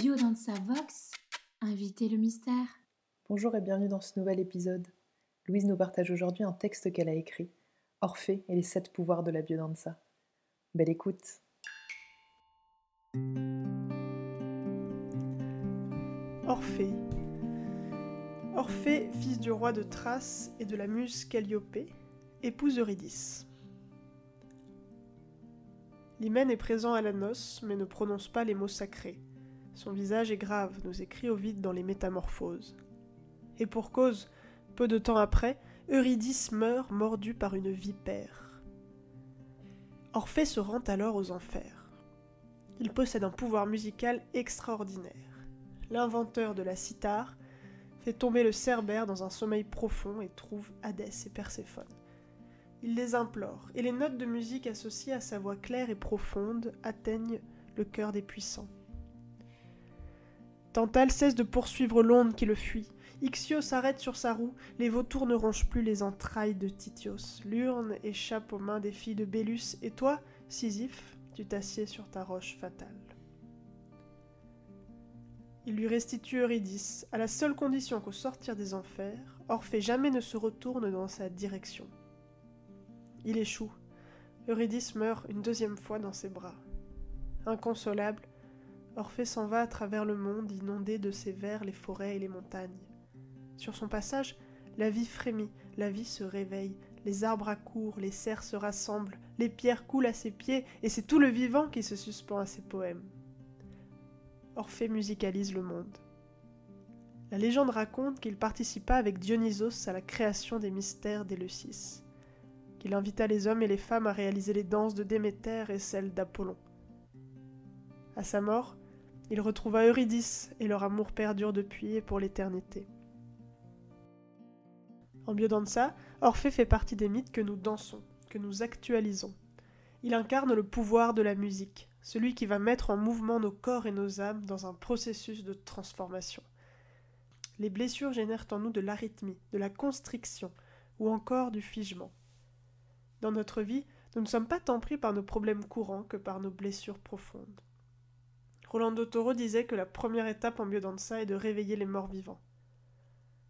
Biodanza Vox, invitez le mystère. Bonjour et bienvenue dans ce nouvel épisode. Louise nous partage aujourd'hui un texte qu'elle a écrit, Orphée et les sept pouvoirs de la biodanza. Belle écoute. Orphée. Orphée, fils du roi de Thrace et de la muse Calliope, épouse Eurydice. L'hymen est présent à la noce, mais ne prononce pas les mots sacrés. Son visage est grave, nous écrit Ovide dans les Métamorphoses. Et pour cause, peu de temps après, Eurydice meurt mordue par une vipère. Orphée se rend alors aux enfers. Il possède un pouvoir musical extraordinaire. L'inventeur de la cithare fait tomber le cerbère dans un sommeil profond et trouve Hadès et Perséphone. Il les implore, et les notes de musique associées à sa voix claire et profonde atteignent le cœur des puissants. Tantale cesse de poursuivre l'onde qui le fuit. Ixios s'arrête sur sa roue, les vautours ne rongent plus les entrailles de Titios. L'urne échappe aux mains des filles de Bélus, et toi, Sisyphe, tu t'assieds sur ta roche fatale. Il lui restitue Eurydice, à la seule condition qu'au sortir des enfers, Orphée jamais ne se retourne dans sa direction. Il échoue. Eurydice meurt une deuxième fois dans ses bras. Inconsolable, Orphée s'en va à travers le monde inondé de ses vers les forêts et les montagnes. Sur son passage, la vie frémit, la vie se réveille, les arbres accourent, les cerfs se rassemblent, les pierres coulent à ses pieds, et c'est tout le vivant qui se suspend à ses poèmes. Orphée musicalise le monde. La légende raconte qu'il participa avec Dionysos à la création des mystères d'Éleusis qu'il invita les hommes et les femmes à réaliser les danses de Déméter et celles d'Apollon. À sa mort, il retrouva Eurydice et leur amour perdure depuis et pour l'éternité. En biodanza, Orphée fait partie des mythes que nous dansons, que nous actualisons. Il incarne le pouvoir de la musique, celui qui va mettre en mouvement nos corps et nos âmes dans un processus de transformation. Les blessures génèrent en nous de l'arythmie, de la constriction ou encore du figement. Dans notre vie, nous ne sommes pas tant pris par nos problèmes courants que par nos blessures profondes. Rolando Toro disait que la première étape en biodanza est de réveiller les morts vivants.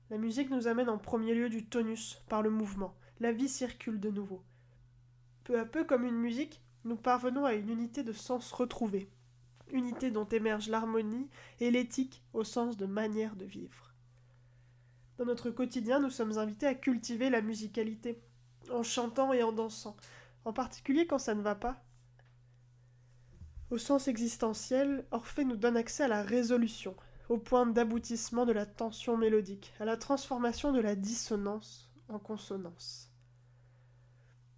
La musique nous amène en premier lieu du tonus, par le mouvement. La vie circule de nouveau. Peu à peu, comme une musique, nous parvenons à une unité de sens retrouvée, unité dont émerge l'harmonie et l'éthique au sens de manière de vivre. Dans notre quotidien, nous sommes invités à cultiver la musicalité, en chantant et en dansant, en particulier quand ça ne va pas. Au sens existentiel, Orphée nous donne accès à la résolution, au point d'aboutissement de la tension mélodique, à la transformation de la dissonance en consonance.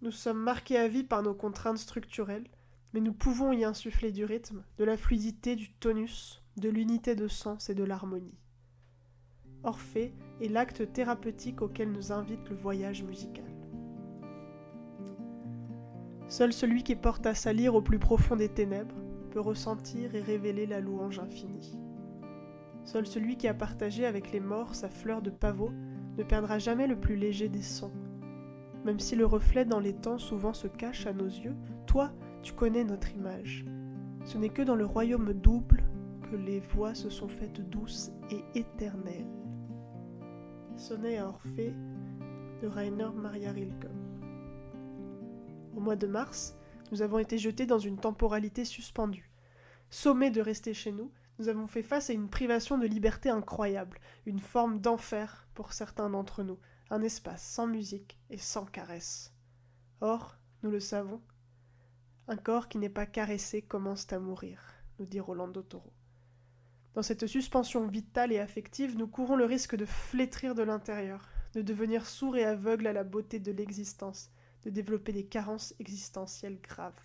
Nous sommes marqués à vie par nos contraintes structurelles, mais nous pouvons y insuffler du rythme, de la fluidité, du tonus, de l'unité de sens et de l'harmonie. Orphée est l'acte thérapeutique auquel nous invite le voyage musical. Seul celui qui porte à salir au plus profond des ténèbres peut ressentir et révéler la louange infinie. Seul celui qui a partagé avec les morts sa fleur de pavot ne perdra jamais le plus léger des sons. Même si le reflet dans les temps souvent se cache à nos yeux, toi, tu connais notre image. Ce n'est que dans le royaume double que les voix se sont faites douces et éternelles. Sonnet à Orphée de Rainer Maria Rilke. Mois de mars, nous avons été jetés dans une temporalité suspendue. Sommés de rester chez nous, nous avons fait face à une privation de liberté incroyable, une forme d'enfer pour certains d'entre nous, un espace sans musique et sans caresse. Or, nous le savons, un corps qui n'est pas caressé commence à mourir, nous dit Rolando Toro. Dans cette suspension vitale et affective, nous courons le risque de flétrir de l'intérieur, de devenir sourds et aveugles à la beauté de l'existence, de développer des carences existentielles graves.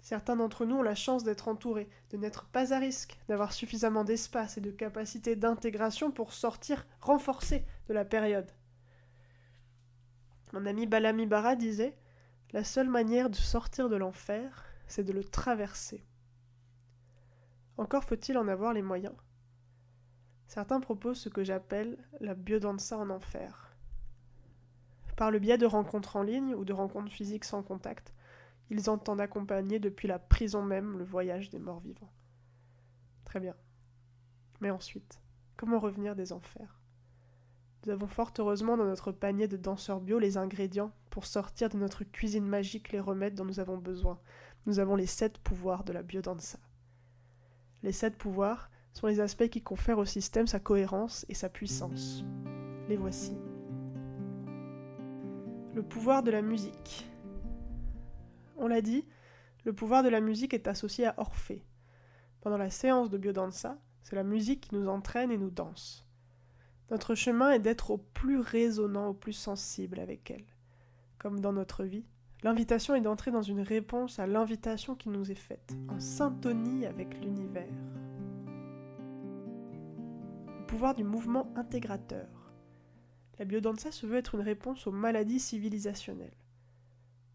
Certains d'entre nous ont la chance d'être entourés, de n'être pas à risque, d'avoir suffisamment d'espace et de capacité d'intégration pour sortir renforcés de la période. Mon ami Balami Bara disait La seule manière de sortir de l'enfer, c'est de le traverser. Encore faut-il en avoir les moyens. Certains proposent ce que j'appelle la biodanza en enfer par le biais de rencontres en ligne ou de rencontres physiques sans contact. Ils entendent accompagner depuis la prison même le voyage des morts vivants. Très bien. Mais ensuite, comment revenir des enfers? Nous avons fort heureusement dans notre panier de danseurs bio les ingrédients pour sortir de notre cuisine magique les remèdes dont nous avons besoin. Nous avons les sept pouvoirs de la biodanza. Les sept pouvoirs sont les aspects qui confèrent au système sa cohérence et sa puissance. Les voici. Le pouvoir de la musique. On l'a dit, le pouvoir de la musique est associé à Orphée. Pendant la séance de biodanza, c'est la musique qui nous entraîne et nous danse. Notre chemin est d'être au plus résonnant, au plus sensible avec elle. Comme dans notre vie, l'invitation est d'entrer dans une réponse à l'invitation qui nous est faite, en syntonie avec l'univers. Le pouvoir du mouvement intégrateur. La biodanza se veut être une réponse aux maladies civilisationnelles.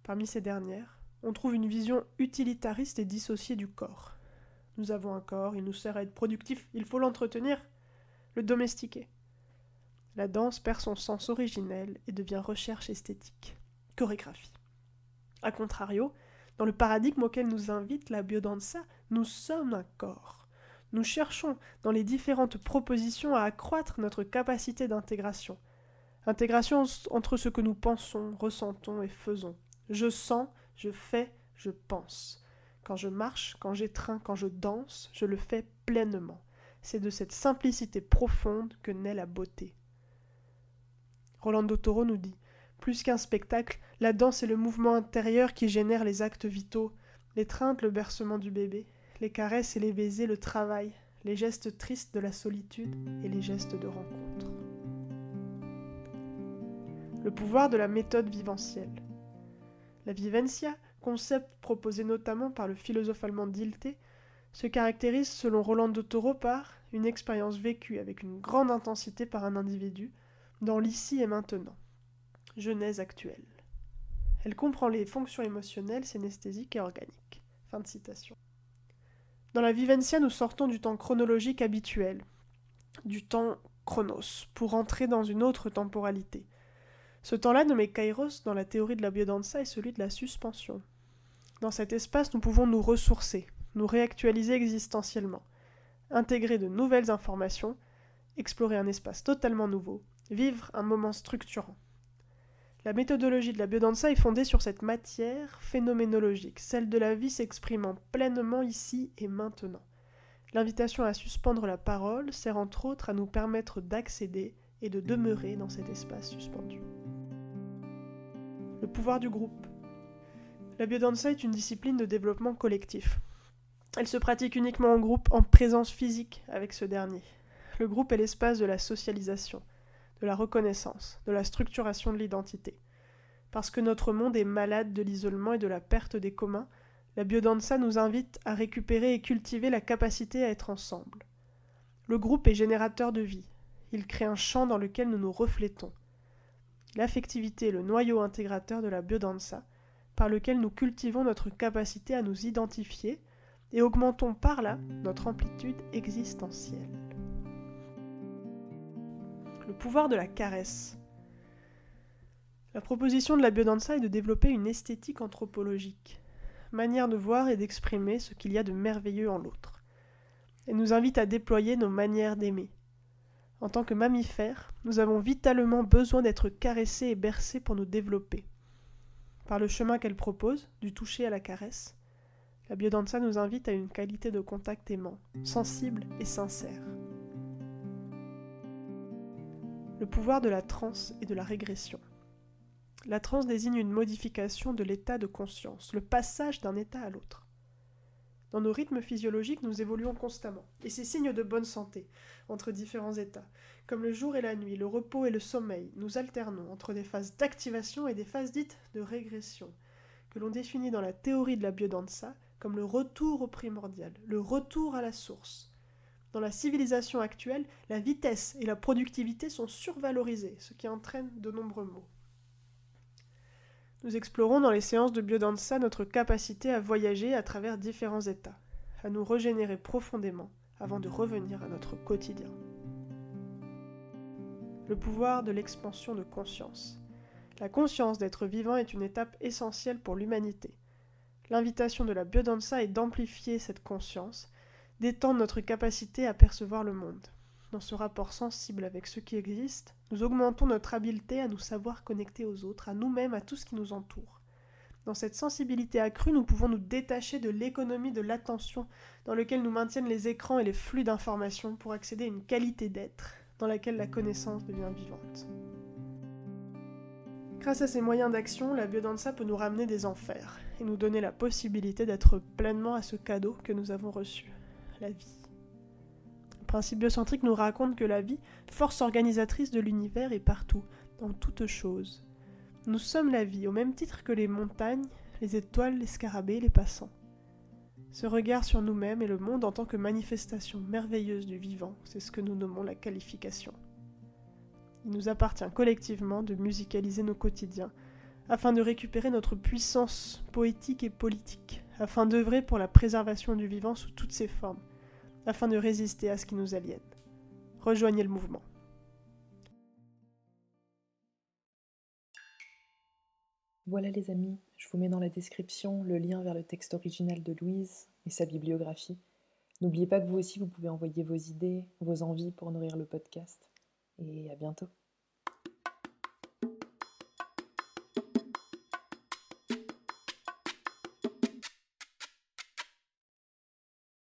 Parmi ces dernières, on trouve une vision utilitariste et dissociée du corps. Nous avons un corps, il nous sert à être productif, il faut l'entretenir, le domestiquer. La danse perd son sens originel et devient recherche esthétique, chorégraphie. A contrario, dans le paradigme auquel nous invite la biodanza, nous sommes un corps. Nous cherchons, dans les différentes propositions, à accroître notre capacité d'intégration. Intégration entre ce que nous pensons, ressentons et faisons. Je sens, je fais, je pense. Quand je marche, quand j'étreins, quand je danse, je le fais pleinement. C'est de cette simplicité profonde que naît la beauté. Rolando Toro nous dit Plus qu'un spectacle, la danse est le mouvement intérieur qui génère les actes vitaux, l'étreinte, le bercement du bébé, les caresses et les baisers, le travail, les gestes tristes de la solitude et les gestes de rencontre. Le pouvoir de la méthode viventielle. La vivencia, concept proposé notamment par le philosophe allemand Dilte, se caractérise selon Roland de par une expérience vécue avec une grande intensité par un individu, dans l'ici et maintenant. Genèse actuelle. Elle comprend les fonctions émotionnelles, synesthésiques et organiques. Dans la vivencia, nous sortons du temps chronologique habituel, du temps chronos, pour entrer dans une autre temporalité, ce temps-là, nommé kairos dans la théorie de la biodanza, est celui de la suspension. Dans cet espace, nous pouvons nous ressourcer, nous réactualiser existentiellement, intégrer de nouvelles informations, explorer un espace totalement nouveau, vivre un moment structurant. La méthodologie de la biodanza est fondée sur cette matière phénoménologique, celle de la vie s'exprimant pleinement ici et maintenant. L'invitation à suspendre la parole sert entre autres à nous permettre d'accéder et de demeurer dans cet espace suspendu. Le pouvoir du groupe. La biodanza est une discipline de développement collectif. Elle se pratique uniquement en groupe, en présence physique avec ce dernier. Le groupe est l'espace de la socialisation, de la reconnaissance, de la structuration de l'identité. Parce que notre monde est malade de l'isolement et de la perte des communs, la biodanza nous invite à récupérer et cultiver la capacité à être ensemble. Le groupe est générateur de vie. Il crée un champ dans lequel nous nous reflétons. L'affectivité est le noyau intégrateur de la biodanza, par lequel nous cultivons notre capacité à nous identifier et augmentons par là notre amplitude existentielle. Le pouvoir de la caresse. La proposition de la biodanza est de développer une esthétique anthropologique, manière de voir et d'exprimer ce qu'il y a de merveilleux en l'autre. Elle nous invite à déployer nos manières d'aimer, en tant que mammifères, nous avons vitalement besoin d'être caressés et bercés pour nous développer. Par le chemin qu'elle propose, du toucher à la caresse, la biodanza nous invite à une qualité de contact aimant, sensible et sincère. Le pouvoir de la transe et de la régression. La transe désigne une modification de l'état de conscience, le passage d'un état à l'autre. Dans nos rythmes physiologiques, nous évoluons constamment, et c'est signe de bonne santé, entre différents états. Comme le jour et la nuit, le repos et le sommeil, nous alternons entre des phases d'activation et des phases dites de régression, que l'on définit dans la théorie de la biodanza comme le retour au primordial, le retour à la source. Dans la civilisation actuelle, la vitesse et la productivité sont survalorisées, ce qui entraîne de nombreux maux. Nous explorons dans les séances de biodanza notre capacité à voyager à travers différents états, à nous régénérer profondément avant de revenir à notre quotidien. Le pouvoir de l'expansion de conscience. La conscience d'être vivant est une étape essentielle pour l'humanité. L'invitation de la biodanza est d'amplifier cette conscience, d'étendre notre capacité à percevoir le monde. Dans ce rapport sensible avec ce qui existe, nous augmentons notre habileté à nous savoir connecter aux autres, à nous-mêmes, à tout ce qui nous entoure. Dans cette sensibilité accrue, nous pouvons nous détacher de l'économie de l'attention dans lequel nous maintiennent les écrans et les flux d'informations pour accéder à une qualité d'être dans laquelle la connaissance devient vivante. Grâce à ces moyens d'action, la biodanza peut nous ramener des enfers et nous donner la possibilité d'être pleinement à ce cadeau que nous avons reçu, la vie. Le principe biocentrique nous raconte que la vie, force organisatrice de l'univers, est partout, dans toutes choses. Nous sommes la vie, au même titre que les montagnes, les étoiles, les scarabées, les passants. Ce regard sur nous-mêmes et le monde en tant que manifestation merveilleuse du vivant, c'est ce que nous nommons la qualification. Il nous appartient collectivement de musicaliser nos quotidiens, afin de récupérer notre puissance poétique et politique, afin d'œuvrer pour la préservation du vivant sous toutes ses formes, afin de résister à ce qui nous aliène. Rejoignez le mouvement. Voilà les amis, je vous mets dans la description le lien vers le texte original de Louise et sa bibliographie. N'oubliez pas que vous aussi, vous pouvez envoyer vos idées, vos envies pour nourrir le podcast. Et à bientôt.